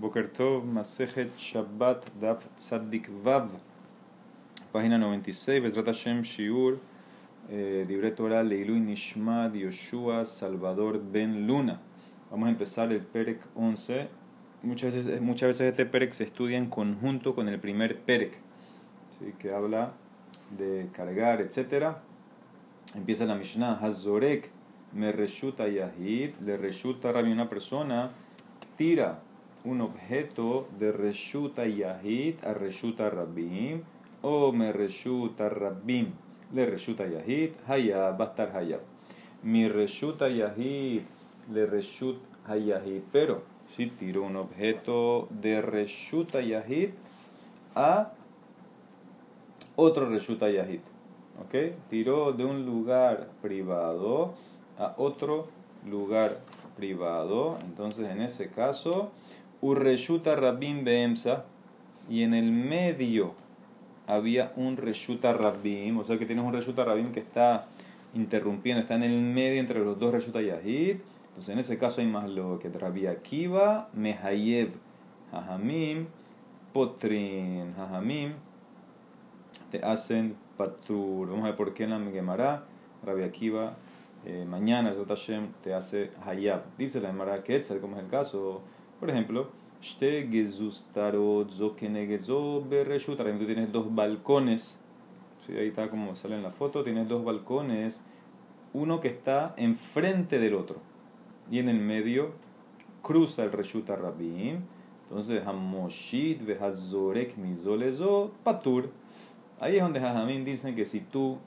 Boker Tov, Masejet Shabbat Daf Tzadik Vav, página 96, Betrata Shem Shiur, eh, Libre Torah Leilui Nishmad Yoshua Salvador Ben Luna. Vamos a empezar el Perek 11. Muchas veces, muchas veces este Perek se estudia en conjunto con el primer Perek, ¿sí? que habla de cargar, etc. Empieza la Mishnah, Hazorek me reshuta Yahid, le reshuta a una persona, tira un objeto de reshuta Yahid a reshuta Rabbim, o me reshuta Rabbim, le reshuta Yahid, Hayab, va a estar Hayab. Mi reshuta Yahid, le reshut Hayahid, pero si tiro un objeto de reshuta Yahid a otro reshuta Yahid. ¿Ok? Tiró de un lugar privado a otro lugar privado. Entonces, en ese caso, Urreshuta Rabim Beemsa, y en el medio había un Reshuta Rabim, o sea que tienes un Reshuta Rabim que está interrumpiendo, está en el medio entre los dos Reshuta Yahid. Entonces, en ese caso hay más lo que Rabbi Akiva, Mehayev, Hajamim, Potrin, Hajamim, te hacen patur. Vamos a ver por qué en la Gemara, Rabbi Akiva, eh, mañana el te hace Hayab. Dice la Gemara Quetzal, como es el caso, por ejemplo, Bereshut. Tú tienes dos balcones, ¿sí? ahí está como sale en la foto, tienes dos balcones, uno que está enfrente del otro, y en el medio cruza el Reshuta Rabim. Entonces, Hamoshit Behazorek Mizolezo Patur. Ahí es donde Jajamín dicen que si tú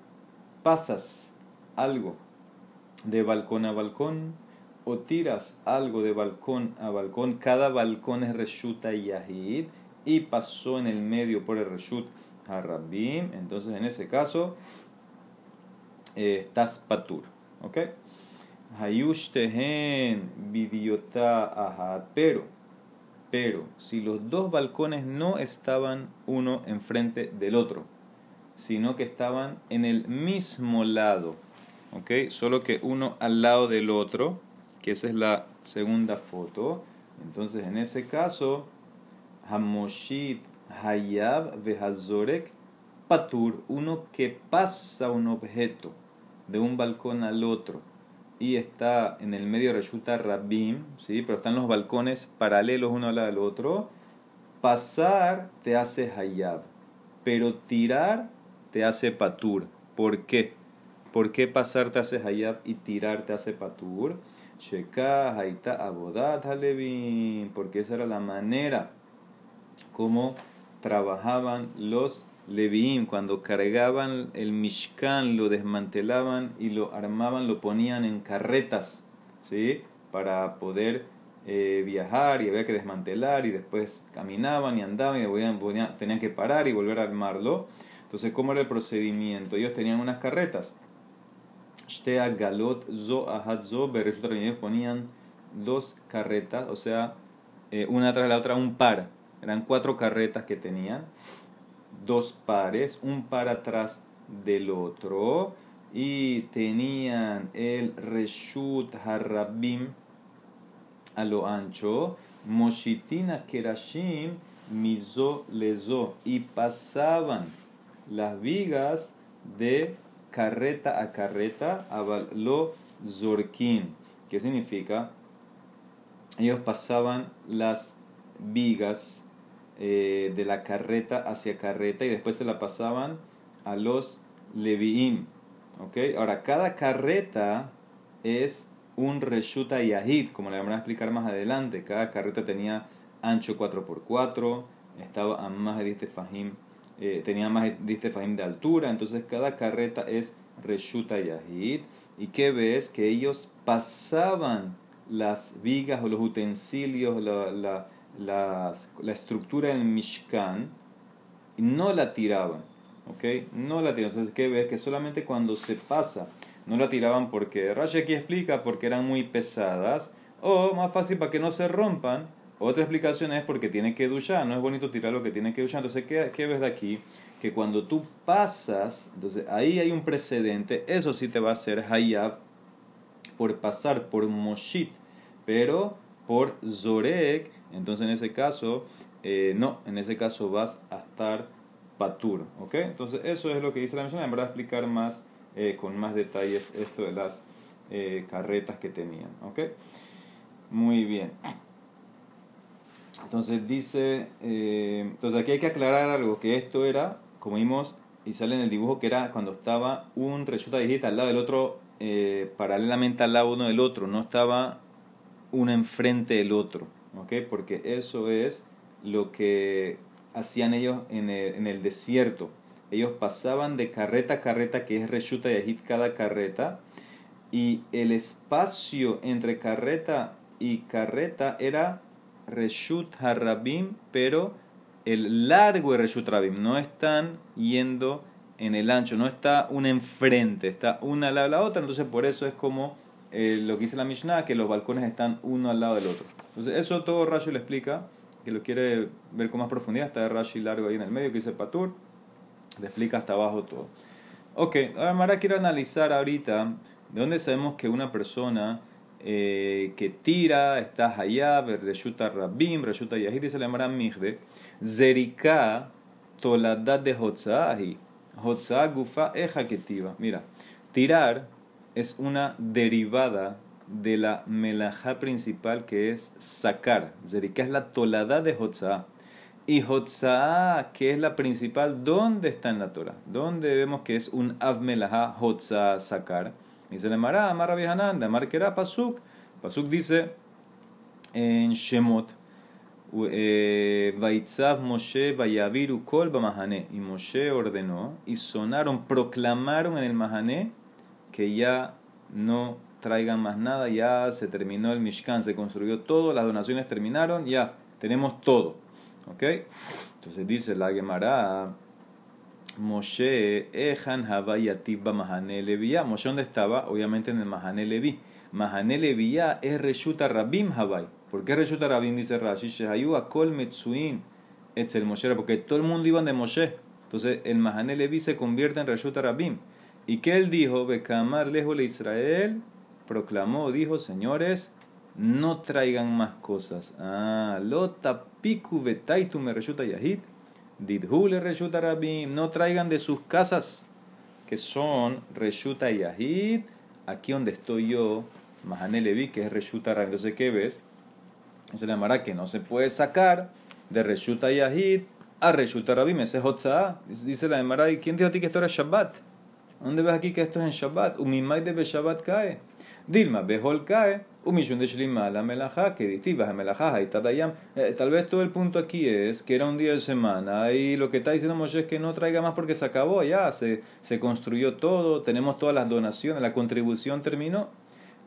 pasas algo de balcón a balcón o tiras algo de balcón a balcón, cada balcón es reshuta yahid y pasó en el medio por el reshut harabim, entonces en ese caso eh, estás patur, ¿ok? Hayush tehen vidiota ahad, pero, pero si los dos balcones no estaban uno enfrente del otro, sino que estaban en el mismo lado, ¿ok? Solo que uno al lado del otro, que esa es la segunda foto. Entonces, en ese caso, Hamoshit Hayab Vehazorek Patur, uno que pasa un objeto de un balcón al otro y está en el medio resulta Rabim, ¿sí? pero están los balcones paralelos uno al otro, pasar te hace Hayab, pero tirar te hace Patur. ¿Por qué? ¿Por qué pasar te hace Hayab y tirar te hace Patur? Sheka, Haita, Abodat, Halevin, porque esa era la manera como trabajaban los Leviim, cuando cargaban el Mishkan, lo desmantelaban y lo armaban, lo ponían en carretas, ¿sí? Para poder eh, viajar y había que desmantelar y después caminaban y andaban y tenían que parar y volver a armarlo. Entonces, ¿cómo era el procedimiento? Ellos tenían unas carretas Shtea Galot Zo Ahad Zo ponían dos carretas, o sea, eh, una tras la otra, un par. Eran cuatro carretas que tenían, dos pares, un par atrás del otro, y tenían el Reshut Harabim a lo ancho, Moshitina Kerashim Mizo Lezo, y pasaban las vigas de carreta a carreta, lo zorkin. ¿Qué significa? Ellos pasaban las vigas eh, de la carreta hacia carreta y después se la pasaban a los leviim. ¿Okay? Ahora, cada carreta es un reshuta yahid, como le vamos a explicar más adelante. Cada carreta tenía ancho 4x4, estaba a más de 10 fajim eh, tenía más fahim de altura, entonces cada carreta es Reshuta Yahid. ¿Y qué ves? Que ellos pasaban las vigas o los utensilios, la, la, la, estructura del Mishkan, y no la tiraban. ¿Ok? No la tiraban. Entonces, ¿qué ves? Que solamente cuando se pasa, no la tiraban porque Rashi aquí explica porque eran muy pesadas, o más fácil para que no se rompan, otra explicación es porque tiene que duchar, no es bonito tirar lo que tiene que duchar. Entonces, ¿qué, ¿qué, ves de aquí? Que cuando tú pasas, entonces ahí hay un precedente, eso sí te va a hacer hayab por pasar por moshit, pero por zorek entonces en ese caso, eh, no, en ese caso vas a estar patur, ¿ok? Entonces eso es lo que dice la Mishnah, en verdad explicar más, eh, con más detalles esto de las eh, carretas que tenían, ¿ok? Muy bien. Entonces dice, entonces aquí hay que aclarar algo, que esto era, como vimos, y sale en el dibujo que era cuando estaba un resulta digita al lado del otro, paralelamente al lado uno del otro, no estaba uno enfrente del otro, ¿ok? Porque eso es lo que hacían ellos en el, desierto. Ellos pasaban de carreta a carreta, que es Reshuta y cada carreta, y el espacio entre carreta y carreta era Reshut Harabim, pero el largo de Reshut Harabim. No están yendo en el ancho, no está una enfrente, está una al lado de la otra, entonces por eso es como eh, lo que dice la Mishnah, que los balcones están uno al lado del otro. Entonces eso todo Rashi le explica, que lo quiere ver con más profundidad, está Rashi largo ahí en el medio que dice Patur, le explica hasta abajo todo. Ok, ahora quiero analizar ahorita de dónde sabemos que una persona eh, que tira, está hayab, reshuta rabim, reshuta yahid, dice la Mara Mihde, zerika toladat de hotzahi, hotzah gufa eja ketiva. Mira, tirar es una derivada de la melajá principal que es sacar. Zerika es la tolada de Hotzá. Y Hotzá, que es la principal, ¿dónde está en la Torah? ¿Dónde vemos que es un av melajá Hotzá sacar? Dice le Mará, Amar Hanan, Amar Kera Pasuk. Pasuk dice en Shemot, eh, Vaitzav Moshe Vayaviru Kol Bamahane. Y Moshe ordenó y sonaron, proclamaron en el Mahané que ya no traigan más nada, ya se terminó el Mishkan, se construyó todo, las donaciones terminaron, ya tenemos todo. ¿Ok? Entonces dice la Gemara, Moshe, Ejan Havayatibba Mahane Levía. Moshe, ¿dónde estaba? Obviamente en el Mahane Levi. Mahane Levía es Reshuta Rabim Havay. ¿Por qué Reshuta Rabim? Dice Rashi, Shehayu Akol Metsuim Etzel Moshe, porque todo el mundo iba de Moshe. Entonces el Mahane Levi se convierte en Reshuta Rabim. Y que él dijo, Becamar lejos de Israel, proclamó, dijo, señores, no traigan más cosas. Ah, lota piku betaitu me reshuta yahid, didhule reshuta rabim, no traigan de sus casas, que son reshuta yahid, aquí donde estoy yo, Mahane Levi, que es reshuta rabim. Entonces, ¿qué ves? Se le llamará que no se puede sacar de reshuta yahid a reshuta rabim, ese es Dice la Emara, ¿y quién dijo a ti que esto era Shabbat? ¿Dónde ves aquí que esto es en Shabbat? Umimai de Shabbat cae. Dilma, Behol cae. Eh, tal vez todo el punto aquí es que era un día de semana y lo que está diciendo Moshe es que no traiga más porque se acabó ya, se, se construyó todo, tenemos todas las donaciones, la contribución terminó.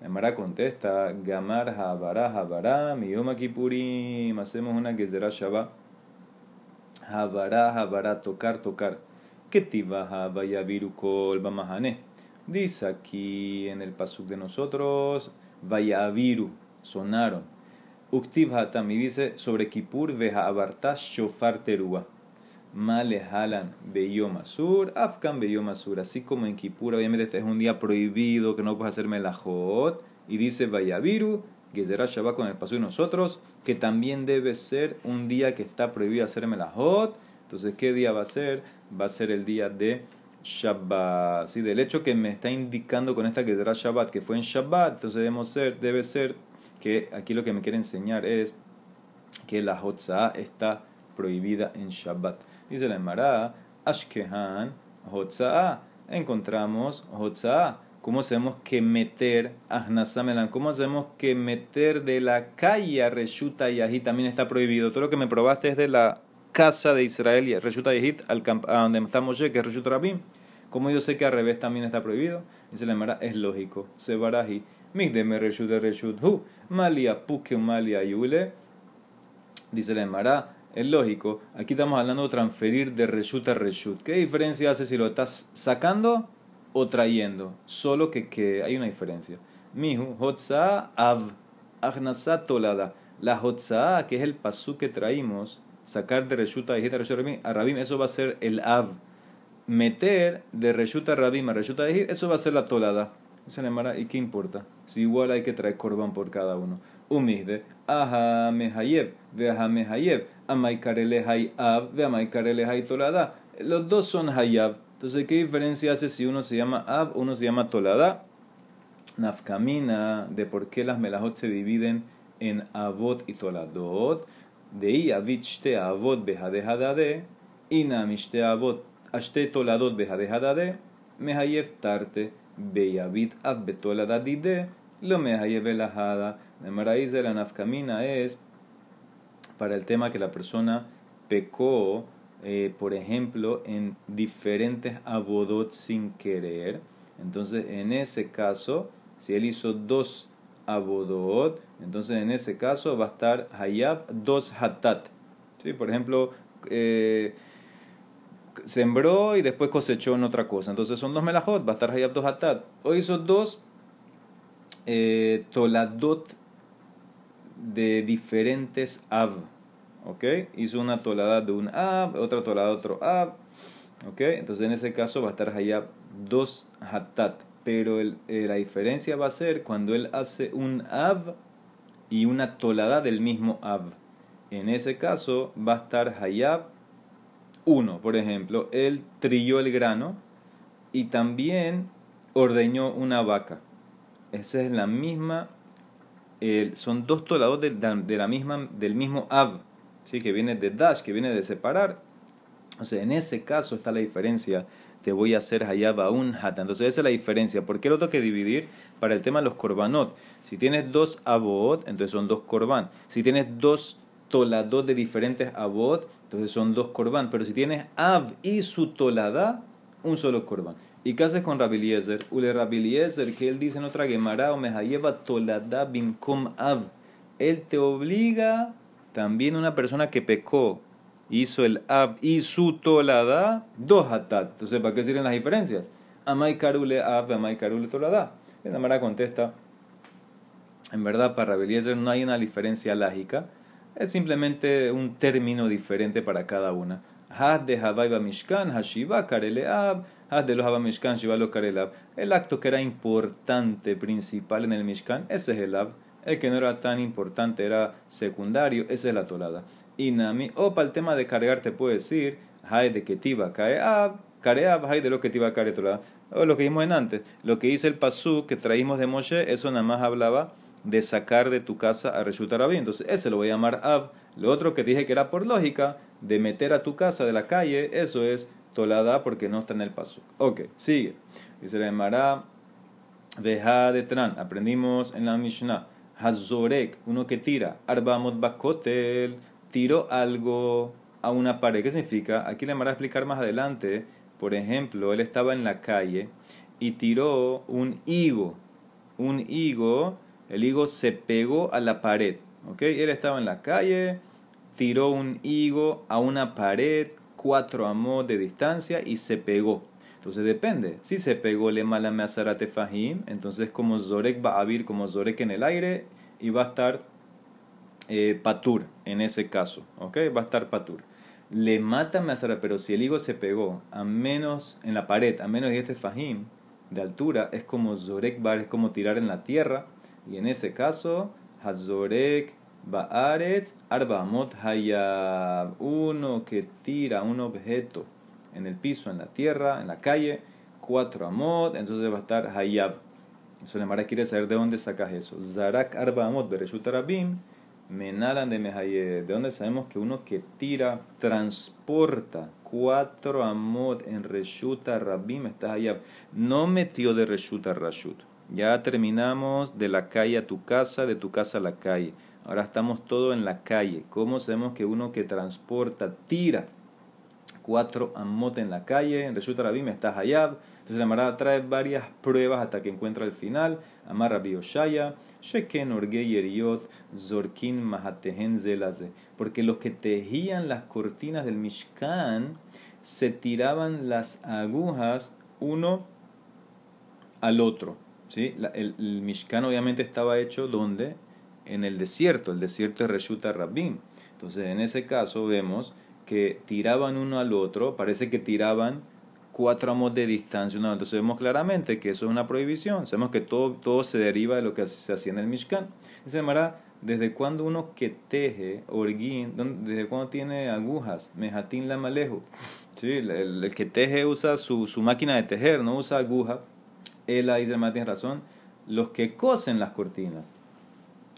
Mara contesta, Gamar, Habara, Habara, Miyoma Kipurim, hacemos una que será Shabbat. Habara, Habara, tocar, tocar. Ketibaha Vayavirukol Bamahane. Dice aquí en el pasuk de nosotros, Vayaviru, sonaron. Uktiv Hatam, y dice sobre Kipur Veja Abartas Shofar Terúa. Male Halan Beyom Asur, Afkan Beyom Asur. Así como en Kipur, obviamente este es un día prohibido, que no puedes hacer melajot. Y dice Vayaviru, Gezerá Shabbat con el paso de nosotros, que también debe ser un día que está prohibido hacer melajot. Entonces, ¿qué día va a ser? Va a ser el día de Shabbat. ¿sí? Del hecho que me está indicando con esta que será Shabbat, que fue en Shabbat, entonces ser, debe ser que aquí lo que me quiere enseñar es que la Hotzah está prohibida en Shabbat. Dice la Emara, Ashkehan, Hotzah. Encontramos Hotzah. ¿Cómo sabemos que meter Ahnasamelan? ¿Cómo sabemos que meter de la calle a Reshuta y Ají también está prohibido? Todo lo que me probaste es de la casa de Israel y Reshuta Yehit, al a donde está Moshe, que es Reshut Rabim. Como yo sé que al revés también está prohibido, dice la Mara, es lógico. Se baraji, migdeme Reshut Reshut Hu, malia puke malia yule. Dice la Mara, es lógico. Aquí estamos hablando de transferir de Reshut a Reshut. ¿Qué diferencia hace si lo estás sacando o trayendo? Solo que, que hay una diferencia. Mihu, Hotza Av, Agnasa Tolada. La Hotza, que es el pasú que traímos, sacar de Reshuta a Rabim, eso va a ser el Av. Meter de Reshuta Rabim a Reshuta eso va a ser la tolada. ¿Y qué importa? Si igual hay que traer corbán por cada uno. umihde, aha mehayev, veaha mehayev, amai karele hay ab, veamai karele hay tolada. Los dos son hayab. Entonces, ¿qué diferencia hace si uno se llama o uno se llama tolada? Nafkamina de por qué las melajot se dividen en avot y toladot. De avit shte avot behadehadade, ina mishte avot ashte toladot behadehadade, mehayev tarte, beyavit av betoladadide, lo mehayev elahada. La raíz de la nafkamina es para el tema que la persona pecó, por ejemplo, en diferentes abodot sin querer. Entonces, en ese caso, si él hizo dos abodot, entonces en ese caso va a estar hayab dos hatat. ¿Sí? Por ejemplo, eh, sembró y después cosechó en otra cosa. Entonces son dos melajot, va a estar hayab dos hatat. O hizo dos eh, toladot de diferentes ab. ¿Ok? Hizo una tolada de un ab, otra tolada de otro ab. ¿Ok? Entonces en ese caso va a estar hayab dos hatat. Pero eh, la diferencia va a ser cuando él hace un ab y una tolada del mismo ab. En ese caso va a estar hayab uno. Por ejemplo, él trilló el grano y también ordeñó una vaca. Esa es la misma son dos tolados de, la misma, del mismo ab, ¿sí? que viene de dash, que viene de separar. O sea, en ese caso está la diferencia. Te voy a hacer hayaba un hata. Entonces, esa es la diferencia. ¿Por qué lo tengo que dividir? Para el tema de los korbanot. Si tienes dos abot, entonces son dos korban. Si tienes dos toladot de diferentes abot, entonces son dos korban. Pero si tienes ab y su tolada, un solo korban. ¿Y qué haces con Rabiliezer? Ule Rabiliezer, que él dice en otra Gemara, o lleva tolada bimkom av. Él te obliga, también una persona que pecó, hizo el ab y su tolada, dos hatat. Entonces, ¿para qué sirven las diferencias? Amai karule ab, amai karule tolada. La Gemara contesta, en verdad, para Rabeliezer no hay una diferencia lógica, es simplemente un término diferente para cada una. Had de Havaiba Mishkan, Hashiva, Karele Ab, de los Mishkan, Shiva lo El acto que era importante, principal en el Mishkan, ese es el Ab. El que no era tan importante era secundario, esa es la tolada. Y Nami, o para el tema de cargar, te puedo decir, Hay de Ketiva cae Ab, Kare Ab, Hay de lo Ketiva Kare tolada. O lo que vimos en antes. Lo que dice el Pasú que traímos de Moshe, eso nada más hablaba de sacar de tu casa a Reshut Entonces, ese lo voy a llamar Ab. Lo otro que dije que era por lógica, de meter a tu casa de la calle, eso es tolada porque no está en el paso. Ok, sigue. Dice la Emara, Veja de Tran. Aprendimos en la Mishnah. Hazorek, uno que tira. Arbamot bakotel, tiró algo a una pared. ¿Qué significa? Aquí le Emara a explicar más adelante. Por ejemplo, él estaba en la calle y tiró un higo. Un higo, el higo se pegó a la pared. ¿Ok? Él estaba en la calle, tiró un higo a una pared cuatro amos de distancia y se pegó. Entonces depende. Si se pegó le mala meazarate fahim, entonces como Zorek va a vir como Zorek en el aire y va a estar eh, patur en ese caso. ¿Ok? Va a estar patur. Le mata meazara, pero si el higo se pegó a menos en la pared, a menos de este fahim de altura, es como Zorek bar, es como tirar en la tierra. Y en ese caso, Hazorek Baaretz Arbamot Hayab. Uno que tira un objeto en el piso, en la tierra, en la calle, cuatro amot, entonces va a estar Hayab. Eso Mara quiere saber de dónde sacas eso. Zarak Arbamot Bereshut Arabim. Menalan de Mehayed. De dónde sabemos que uno que tira, transporta cuatro amot en Reshuta Rabim está Hayab. No metió de Reshuta Rashut. Ya terminamos de la calle a tu casa, de tu casa a la calle. Ahora estamos todos en la calle. ¿Cómo sabemos que uno que transporta, tira cuatro amot en la calle? En Resulta Rabim está Hayab. Entonces la Marada trae varias pruebas hasta que encuentra el final. Amar Rabbi Oshaya, Sheken Zorkin Mahatehen Zelaze. Porque los que tejían las cortinas del Mishkan se tiraban las agujas uno al otro. ¿sí? el, el Mishkan obviamente estaba hecho donde en el desierto. El desierto es Reshuta Rabbim. Entonces, en ese caso vemos que tiraban uno al otro, parece que tiraban cuatro amos de distancia. Entonces vemos claramente que eso es una prohibición. Sabemos que todo, todo se deriva de lo que se hacía en el Mishkan. Dice Mara, ¿desde cuándo uno que teje, orguín, desde cuándo tiene agujas? Mejatín la malejo. Sí, el, que teje usa su, su, máquina de tejer, no usa aguja. Él ahí se tiene razón. Los que cosen las cortinas.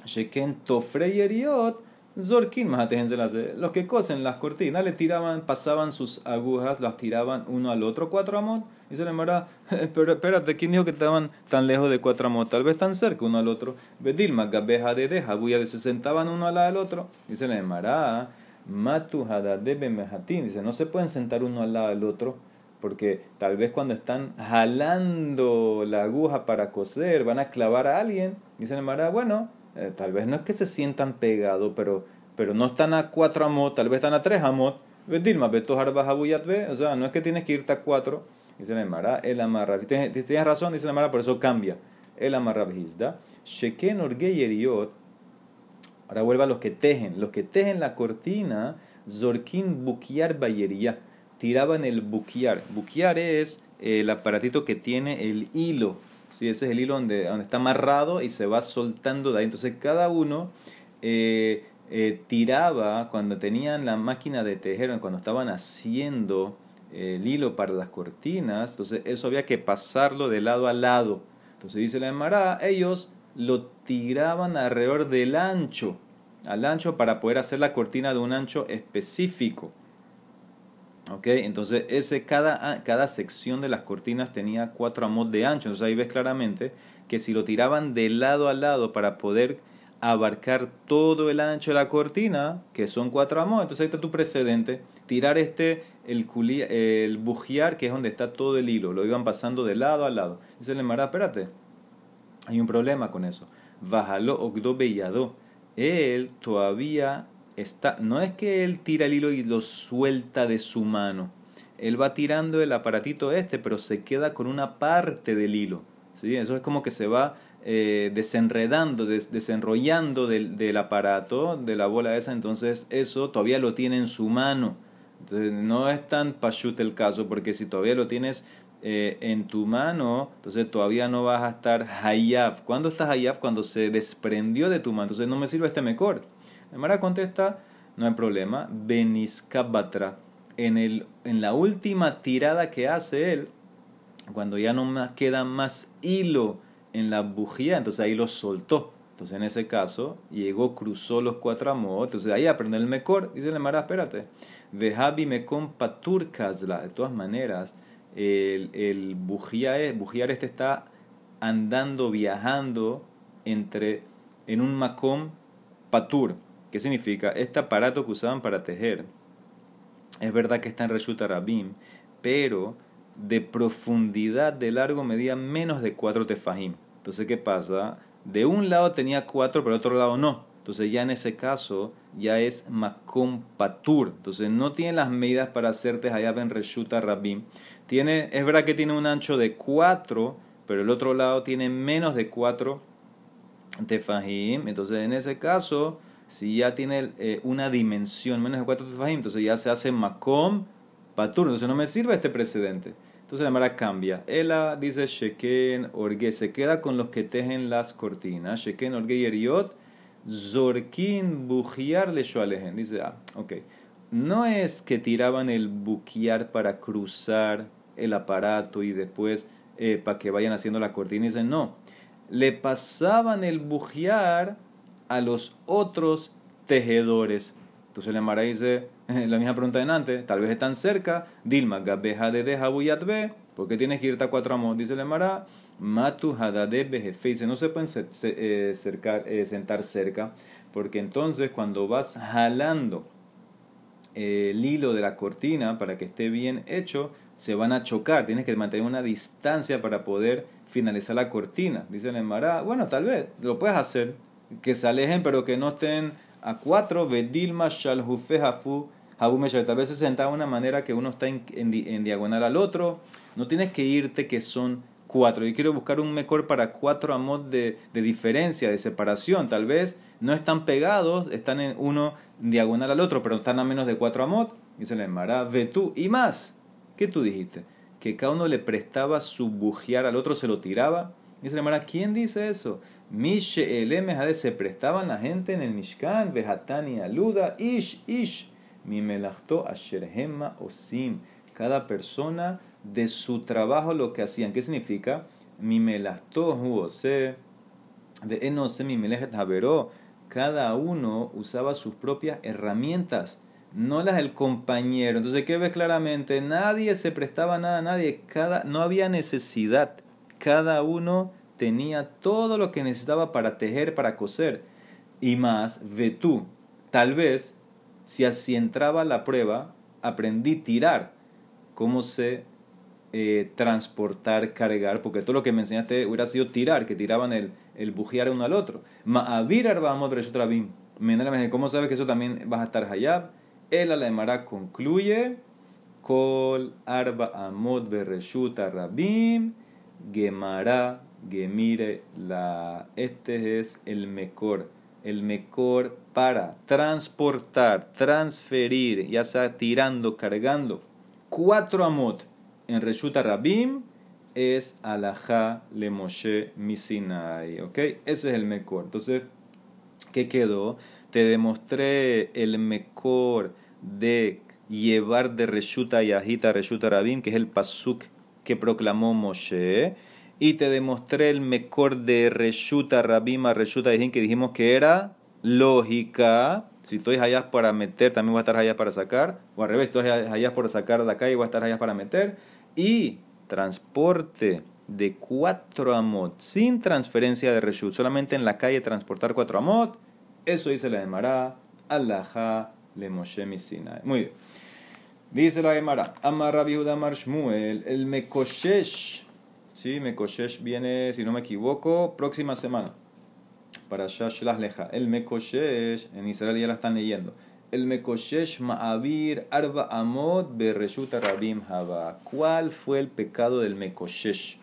Sheken tofreyeriot Zorkin Los que cosen las cortinas le tiraban, pasaban sus agujas, las tiraban uno al otro, cuatro amot. Y se le mara, pero espérate, ¿quién dijo que estaban tan lejos de cuatro amot? Tal vez tan cerca uno al otro. Bedilma, gabeja de deja, de se sentaban uno al lado del otro. Y se le mara, matu de mehatin. Dice, no se pueden sentar uno al lado del otro. Porque tal vez cuando están jalando la aguja para coser, van a clavar a alguien. Se le mara, bueno, eh, tal vez no es que se sientan pegados, pero, pero no están a cuatro amot, tal vez están a tres amot. Dilma, o sea, no es que tienes que irte a cuatro. Dice la Mara, el amarra. Tienes, razón, dice la Mara, por eso cambia. El amarra. Sheken orgeyeriot. Ahora vuelve a los que tejen. Los que tejen la cortina, zorkin bukiar bayería. Tiraban el bukiar. Bukiar es el aparatito que tiene el hilo ¿sí? Ese es el hilo donde, donde está amarrado y se va soltando de ahí. Entonces cada uno eh, eh, tiraba, cuando tenían la máquina de tejer, cuando estaban haciendo eh, el hilo para las cortinas, entonces eso había que pasarlo de lado a lado. Entonces dice la Emara, ellos lo tiraban alrededor del ancho, al ancho para poder hacer la cortina de un ancho específico. ¿Ok? Entonces, ese, cada, cada sección de las cortinas tenía cuatro amos de ancho. Entonces ahí ves claramente que si lo tiraban de lado a lado para poder abarcar todo el ancho de la cortina, que son cuatro amos, entonces ahí está tu precedente. Tirar este, el, el bujear, que es donde está todo el hilo. Lo iban pasando de lado a lado. Dice le Mara, espérate, hay un problema con eso. Bájalo, ogdo bellado. Él todavía está, no es que él tira el hilo y lo suelta de su mano. Él va tirando el aparatito este, pero se queda con una parte del hilo. ¿sí? Eso es como que se va eh, desenredando, desenrollando del, del, aparato, de la bola esa. Entonces eso todavía lo tiene en su mano. Entonces no es tan pachut el caso, porque si todavía lo tienes eh, en tu mano, entonces todavía no vas a estar hayab. ¿Cuándo estás hayab? Cuando se desprendió de tu mano. Entonces no me sirve este mejor. Mara contesta, no hay problema, Beniskabatra. En, el, en la última tirada que hace él, cuando ya no queda más hilo en la bujía, entonces ahí lo soltó. Entonces en ese caso, llegó, cruzó los cuatro amos, entonces ahí aprendió el mejor. Dice el Mara, espérate. Vejabi mekon patur De todas maneras, el, el bujiar este está andando, viajando entre, en un macón patur. ¿Qué significa? Este aparato que usaban para tejer, es verdad que está en Reshuta Rabim, pero de profundidad de largo medía menos de 4 tefajim. Entonces, ¿qué pasa? De un lado tenía 4, pero de otro lado no. Entonces, ya en ese caso, ya es makom patur. Entonces, no tiene las medidas para hacerte hayab en Reshuta Rabim. Tiene, es verdad que tiene un ancho de 4, pero el otro lado tiene menos de 4 tefajim. Entonces, en ese caso, si ya tiene eh, una dimensión menos de 4 tefajim, entonces ya se hace makom patur. Entonces no me sirve este precedente. Entonces la Mara cambia. Ella dice sheken orge, se queda con los que tejen las cortinas. Sheken orge yeriot, zorkin bujiar le shoalehen. Dice, ah, ok. No es que tiraban el buquiar para cruzar el aparato y después eh, para que vayan haciendo la cortina. Dice, no. Le pasaban el bujiar a los otros tejedores. Entonces la Mara dice, la misma pregunta de antes, tal vez están cerca, Dilma, Gabeja de Deja Buyatbe, ¿por qué tienes que irte a cuatro amos? Dice la Mara, Matu Hadade Bejefe, dice, no se pueden eh, eh, sentar cerca, porque entonces cuando vas jalando el hilo de la cortina para que esté bien hecho, se van a chocar, tienes que mantener una distancia para poder finalizar la cortina. Dice la Mara, bueno, tal vez, lo puedes hacer, que se alejen, pero que no estén a cuatro. Vedilma shalhufe hafu Tal vez se senta de una manera que uno está en, en, diagonal al otro. No tienes que irte que son cuatro. Yo quiero buscar un mejor para cuatro amos de, de, diferencia, de separación. Tal vez no están pegados, están en uno diagonal al otro, pero están a menos de cuatro amos. Y se le ve tú. Y más, ¿qué tú dijiste? Que cada uno le prestaba su bujear al otro, se lo tiraba. Y se le llamará, ¿quién dice eso? Mishe Elemehade se prestaban la gente en el Mishkan, Vehatani Aluda, Ish, Ish, mi melachto asherhema osim. Cada persona de su trabajo lo que hacían. ¿Qué significa? Mi melachto huose, de enose mi melejet haberó. Cada uno usaba sus propias herramientas, no las del compañero. Entonces, ¿qué ves claramente? Nadie se prestaba nada a nadie. Cada, no había necesidad. Cada uno tenía todo lo que necesitaba para tejer, para coser. Y más, ve tú, tal vez, si así entraba la prueba, aprendí tirar, cómo se eh, transportar, cargar, porque todo lo que me enseñaste hubiera sido tirar, que tiraban el, el bujear uno al otro. Ma'avir arbamot reshutrabim. ¿Cómo sabes que eso también vas a estar hayab? El alemara concluye, kol arba amot bereshuta rabim, gemara Gemire la. Este es el mejor. El mejor para transportar, transferir, ya sea tirando, cargando. Cuatro amot en Reshuta Rabim es Alajá le Moshe Misinai. ¿Ok? Ese es el mejor. Entonces, ¿qué quedó? Te demostré el mejor de llevar de Reshuta y Agita Reshuta Rabim, que es el pasuk que proclamó Moshe y te demostré el mejor de Reshuta Rabima Reshuta Dijin que dijimos que era lógica. Si estoy allá para meter, también voy a estar allá para sacar. O al revés, si estoy allá para sacar de acá y voy a estar allá para meter. Y transporte de cuatro amot sin transferencia de Reshut, solamente en la calle transportar cuatro amot. Eso dice la Emara, Allaha le Moshe Misina. Muy bien. Dice la Emara, Amar Rabbi Shmuel, el Mekoshesh Sí, Mekoshesh viene, si no me equivoco, próxima semana. Para Shashlah Leja. El Mekoshesh, en Israel ya la están leyendo. El Mekoshesh Ma'avir Arba Amot Bereshuta Rabim Haba. ¿Cuál fue el pecado del Mekoshesh?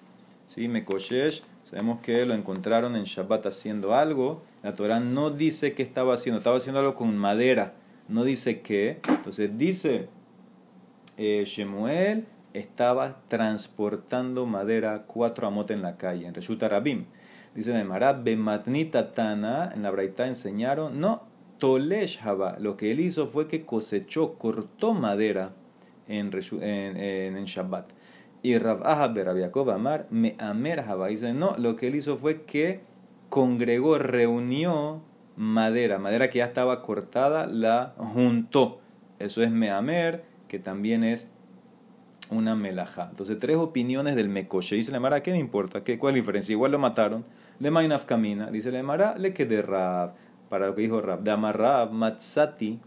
Sí, Mekoshesh, sabemos que lo encontraron en Shabbat haciendo algo. La Torah no dice qué estaba haciendo, estaba haciendo algo con madera. No dice qué. Entonces dice eh, Shemuel estaba transportando madera cuatro amot en la calle, en Reshuta Rabim. Dice en el Bematnita Tana, en la Braita enseñaron, no, Tolesh Haba, lo que él hizo fue que cosechó, cortó madera en, en, en, Shabbat. Y Rab Ahab Amar, me amer Haba, dice, no, lo que él hizo fue que congregó, reunió madera, madera que ya estaba cortada, la juntó. Eso es meamer, que también es una melaja. Entonces, tres opiniones del Mekoshe. Dice la Mara, ¿qué me importa? ¿Qué, ¿Cuál es la diferencia? Igual lo mataron. Le Mainaf Camina. Dice la Mara, le quede Rab. Para lo que dijo Rab. Damarrab Matsati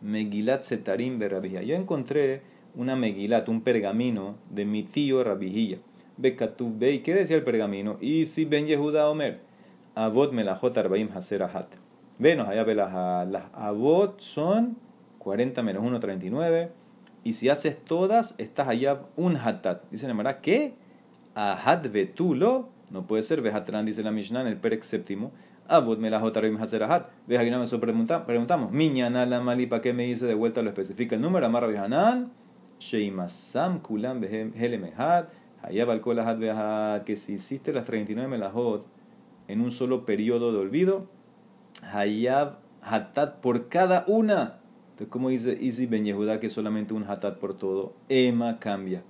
Megilat Setarim Berabijía. Yo encontré una Megilat, un pergamino de mi tío Rabijía. Bekatub Bey. ¿Qué decía el pergamino? Y si Ben Yehuda Omer. Avot Melajot Arbaim Haserahat. Venos, allá las Avot son 40 menos 1, 39 y si haces todas, estás allá un hatat. Dice la Mara, ¿qué? Ahat vetulo. No puede ser, vehatran, dice la Mishnah en el Perek séptimo. Abud me la jotarim hacer ahat. Ves aquí nosotros preguntamos. Miñana la malipa, ¿qué me dice de vuelta? Lo especifica el número. Amar Behanan. Sheimasam kulam helemehat. Hayab alcohol vehat. Que si hiciste las 39 melajot en un solo periodo de olvido, Hayab hatat por cada una como dice Isi Ben Yehuda que solamente un hatat por todo, Ema cambia.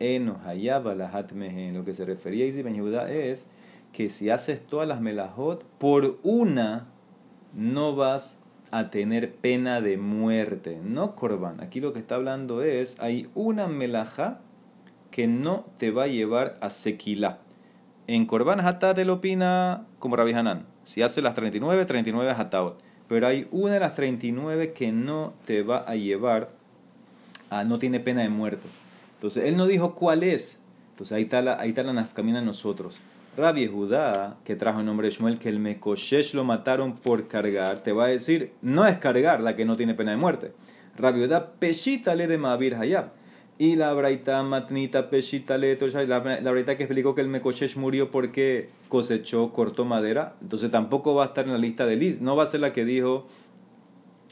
Eno hayaba la Lo que se refería a Isi Ben Yehuda es que si haces todas las melajot, por una no vas a tener pena de muerte. No corban. Aquí lo que está hablando es, hay una melaja que no te va a llevar a sequila. En Corban Hatat él opina como Rabbi Hanan. Si hace las 39, 39 Hataot pero hay una de las 39 que no te va a llevar a, no tiene pena de muerte. Entonces, él no dijo cuál es. Entonces, ahí está la, ahí está la de nosotros. Rabbi Judá, que trajo el nombre de Shmuel, que el Mekoshesh lo mataron por cargar, te va a decir, no es cargar la que no tiene pena de muerte. Rabbi Judá, peshítale de Mavir Hayab. Y la braita matnita peshita leto, la, la braita que explicó que el Mekoshesh murió porque cosechó, cortó madera, entonces tampoco va a estar en la lista de Liz, no va a ser la que dijo,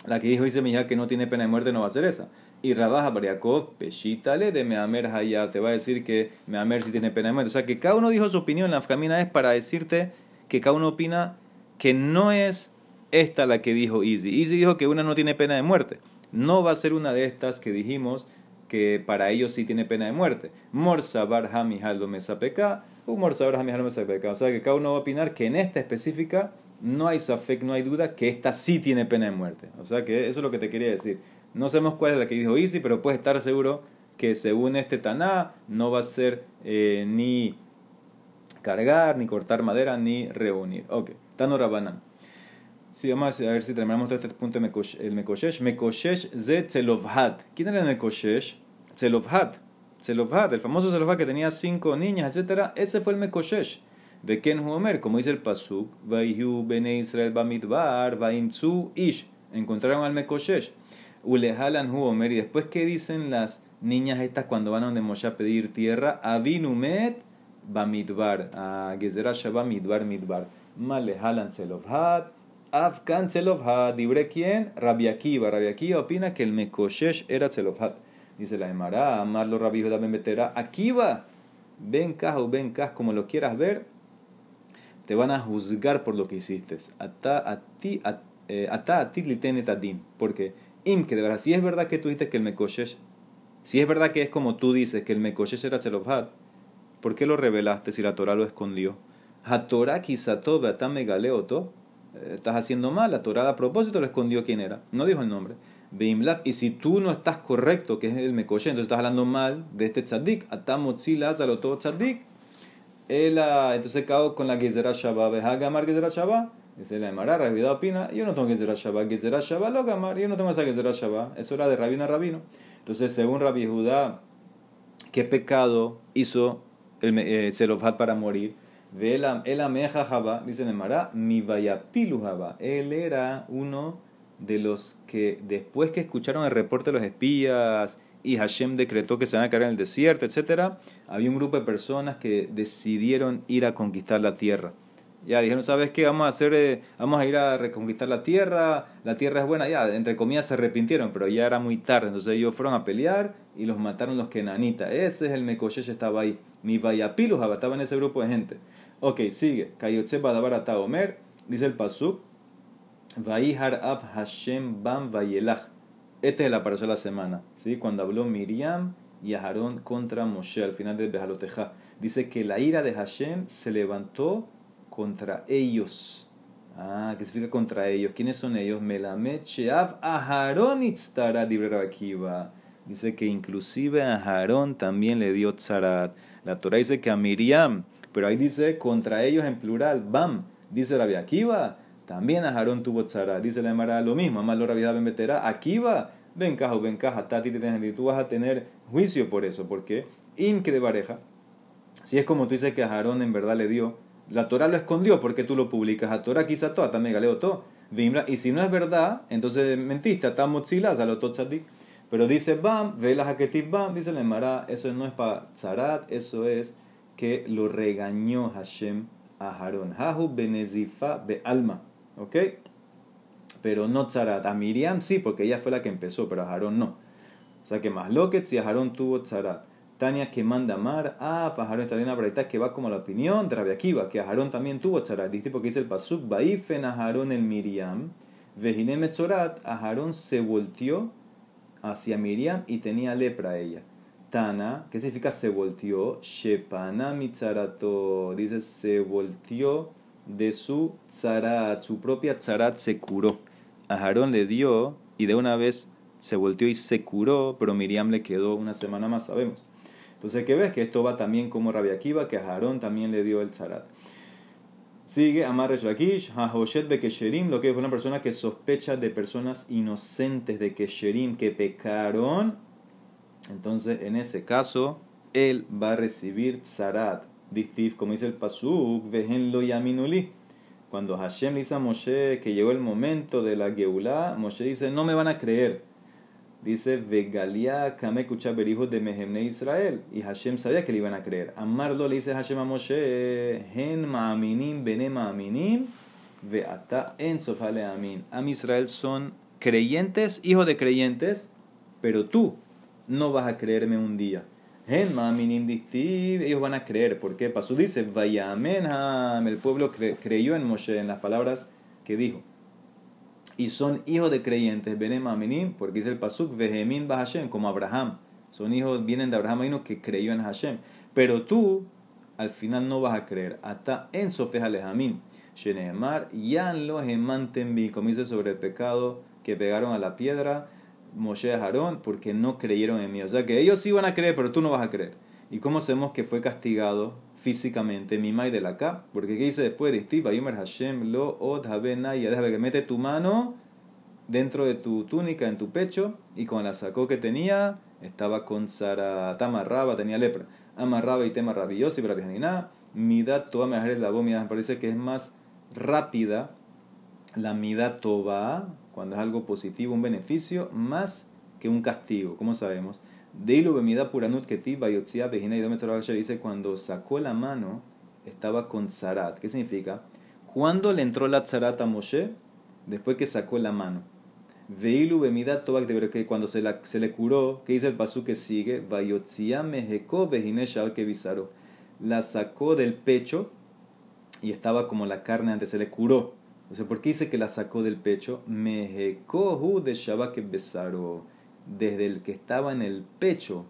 la que dijo dice hija que no tiene pena de muerte, no va a ser esa. Y Rabaja Bariakov, peshítale de Meamer Hayab, te va a decir que Meamer sí tiene pena de muerte. O sea que cada uno dijo su opinión, la camina es para decirte que cada uno opina que no es esta la que dijo Easy. Easy dijo que una no tiene pena de muerte. No va a ser una de estas que dijimos que para ellos sí tiene pena de muerte. Morsabar Hamihaldo Mesapeka, o Morsabar Hamihaldo Mesapeka. O sea que cada uno va a opinar que en esta específica no hay safek, no hay duda que esta sí tiene pena de muerte. O sea que eso es lo que te quería decir. No sabemos cuál es la que dijo Easy, pero puedes estar seguro que según este Taná no va a ser eh, ni cargar, ni cortar madera, ni reunir. Ok, Tano Rabanan. Sí, vamos a ver si terminamos este punto el Mekoshesh. Mekoshesh ze Tzelovhat. ¿Quién era el Mekoshesh? Tzelovhat. Tzelovhat, el famoso Tzelovhat que tenía cinco niñas, etc. Ese fue el Mekoshesh. Beken Huomer, como dice el Pasuk, Vayhu Bene Israel Bamidbar, Vaimtsu Ish. Encontraron al Mekoshesh. Ulehalan Huomer. Y después, ¿qué dicen las niñas estas cuando van a donde Moshe a pedir tierra? Avinumet Bamidbar. A Gezerah Bamidbar Midbar. Malehalan Tzelovhat. Afkan Tzelovhat. ¿Dibre quién? Rabbi Akiva. Opina que el Mekoshesh era Tzelovhat. Dice la Emara, amarlo Rabbi Judá Ben. Akiva. Ben o Ben como lo quieras ver te van a juzgar por lo que hiciste. Ata a ti, eh, ata a ti. Porque, im, que de verdad, si es verdad que tú dices que el Mekoshesh, si es verdad que es como tú dices que el Mekoshesh era Tzelobhat, ¿por qué lo revelaste si la Torah lo escondió? Hatorah kisato beatame galeoto. Eh, estás haciendo mal, la Torah a propósito lo escondió quién era. No dijo el nombre. Y si tú no estás correcto, que es el Mekoshesh, entonces estás hablando mal de este tzadik. Atamotzila todo tzadik entonces cago con la Gezerah Shabbat. Veja Gamar Gezerah Shabbat. Dice la Emara, Rabida opina, yo no tengo Gezerah Shabbat. Gezerah Shabbat lo Gamar, yo no tengo esa Gezerah Shabbat. Eso era de Rabina Rabino. Entonces, según Rabbi Judá, ¿qué pecado hizo el eh, para morir? El ameja Jabá, dice la Emara, mi vayapilu Jabá. Él era uno de los que después que escucharon el reporte de los espías y Hashem decretó que se van a caer en el desierto, etc., había un grupo de personas que decidieron ir a conquistar la tierra. Ya dijeron, ¿sabes qué? Vamos a hacer, eh, vamos a ir a reconquistar la tierra, la tierra es buena, ya, entre comillas se arrepintieron, pero ya era muy tarde, entonces ellos fueron a pelear y los mataron los kenanitas. Ese es el Mekoshesh, estaba ahí. Mi Vayapilu estaba en ese grupo de gente. Ok, sigue. Kayotse Badabar Omer, dice el Pasuk, Vaihar Ab Hashem Bam Vayelach. Esta es la parasha de la semana, ¿sí? cuando habló Miriam y Aharón contra Moshe al final de Behaloteja. Dice que la ira de Hashem se levantó contra ellos. Ah, ¿qué significa contra ellos? ¿Quiénes son ellos? Melamed Sheav Aharón Itztara Akiva. Dice que inclusive a también le dio tzarat. La Torah dice que a Miriam, pero ahí dice contra ellos en plural. Bam, dice Rabbi Akiva también Aarón tuvo tzara. Dice la Emara lo mismo. Además, lo rabia ben betera. Aquí va. Ven caja ven caja. Tati te Tú vas a tener juicio por eso. Porque im que de pareja. Si es como tú dices que a Aarón en verdad le dio. La Torah lo escondió porque tú lo publicas. A Torah quizá toda también galeo todo. Y si no es verdad, entonces mentiste. Estamos chilas a lo tzadik. Pero dice bam, ve la bam. Dice la Emara. Eso no es para tzarat. Eso es que lo regañó Hashem a Aarón. Hahu benezifa be alma. ¿Ok? Pero no tzarat. A Miriam sí, porque ella fue la que empezó, pero a Aarón no. O sea que más loquet si a Aarón tuvo tzarat. Tania que manda mar. Ah, para Aarón está bien una que va como la opinión de Rabbi Akiva, que a Aarón también tuvo tzarat. Dice porque dice el pasuk, Baifen a Aarón el Miriam. Vejine metzorat, a Aarón se volteó hacia Miriam y tenía lepra ella. Tana, ¿qué significa se volteó? Shepana mitzarato. Dice se volteó de su tzarat, su propia tzarat se curó. A Aarón le dio y de una vez se volteó y se curó, pero Miriam le quedó una semana más, sabemos. Entonces, ¿qué ves? Que esto va también como Rabbi Akiva, que a Aarón también le dio el tzarat. Sigue Amar Reshakish, Hahoshet Bekesherim, lo que es una persona que sospecha de personas inocentes de Kesherim que pecaron. Entonces, en ese caso, él va a recibir tzarat como dice el Pasuk, vejenlo yaminuli. Cuando Hashem dice a Moshe que llegó el momento de la Geulah, Moshe dice, no me van a creer. Dice, Vegalia kame hijos de Mehemne Israel. Y Hashem sabía que le iban a creer. Amarlo le dice Hashem a Moshe, Hen ma'aminim bene ma'aminim, ve'ata en sofale amin. Am Israel son creyentes, hijos de creyentes, pero tú no vas a creerme un día. Ellos van a creer. ¿Por qué? Pasú dice, Vayamenham, el pueblo creyó en Moshe, en las palabras que dijo. Y son hijos de creyentes, Benem porque dice el Pasuk, Vehemin Hashem, como Abraham. Son hijos, vienen de Abraham uno que creyó en Hashem. Pero tú, al final no vas a creer. Hasta en Sofeja Lehamim. Sheneemar, Yan lo Hemantembi, como dice sobre el pecado que pegaron a la piedra Moshe y Aarón porque no creyeron en mí. O sea que ellos sí van a creer, pero tú no vas a creer. ¿Y cómo sabemos que fue castigado físicamente Mimai de la acá? Porque ¿qué dice después? Yomer Hashem lo od déjame que mete tu mano dentro de tu túnica, en tu pecho, y con la sacó que tenía, estaba con Sara, amarraba, tenía lepra. Amarraba y tema rabioso y para Mida toda me la voz, parece que es más rápida la mida toba, cuando es algo positivo, un beneficio, más que un castigo, como sabemos. Deilu bemida puranut dice cuando sacó la mano estaba con zarat. ¿Qué significa? Cuando le entró la zarat a Moshe, después que sacó la mano. Veilu bemida toba que cuando se, la, se le curó, ¿qué dice el pasú que sigue? Bayotzia mejeko vejine que bizarro. La sacó del pecho y estaba como la carne antes, se le curó. O sea, ¿por qué dice que la sacó del pecho? Mejekohu de Shabak Besaro. Desde el que estaba en el pecho,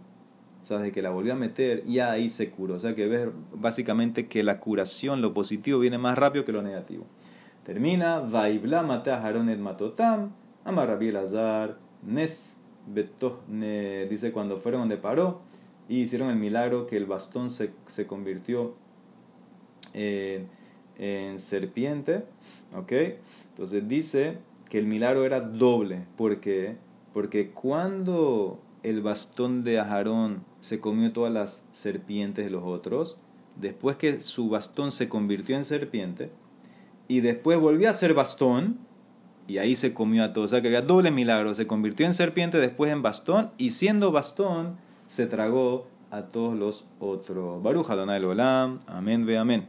¿sabes? que la volvió a meter, y ahí se curó. O sea, que ves básicamente que la curación, lo positivo, viene más rápido que lo negativo. Termina, Vaibla mata Haron el matotam, Amarabi Azar, Nes ne, dice cuando fueron donde paró, y hicieron el milagro que el bastón se, se convirtió en en serpiente, ¿ok? Entonces dice que el milagro era doble, ¿por qué? Porque cuando el bastón de Ajarón se comió todas las serpientes de los otros, después que su bastón se convirtió en serpiente, y después volvió a ser bastón, y ahí se comió a todos. O sea que había doble milagro, se convirtió en serpiente, después en bastón, y siendo bastón, se tragó a todos los otros. Baruch Adonai Olam, amén ve amén.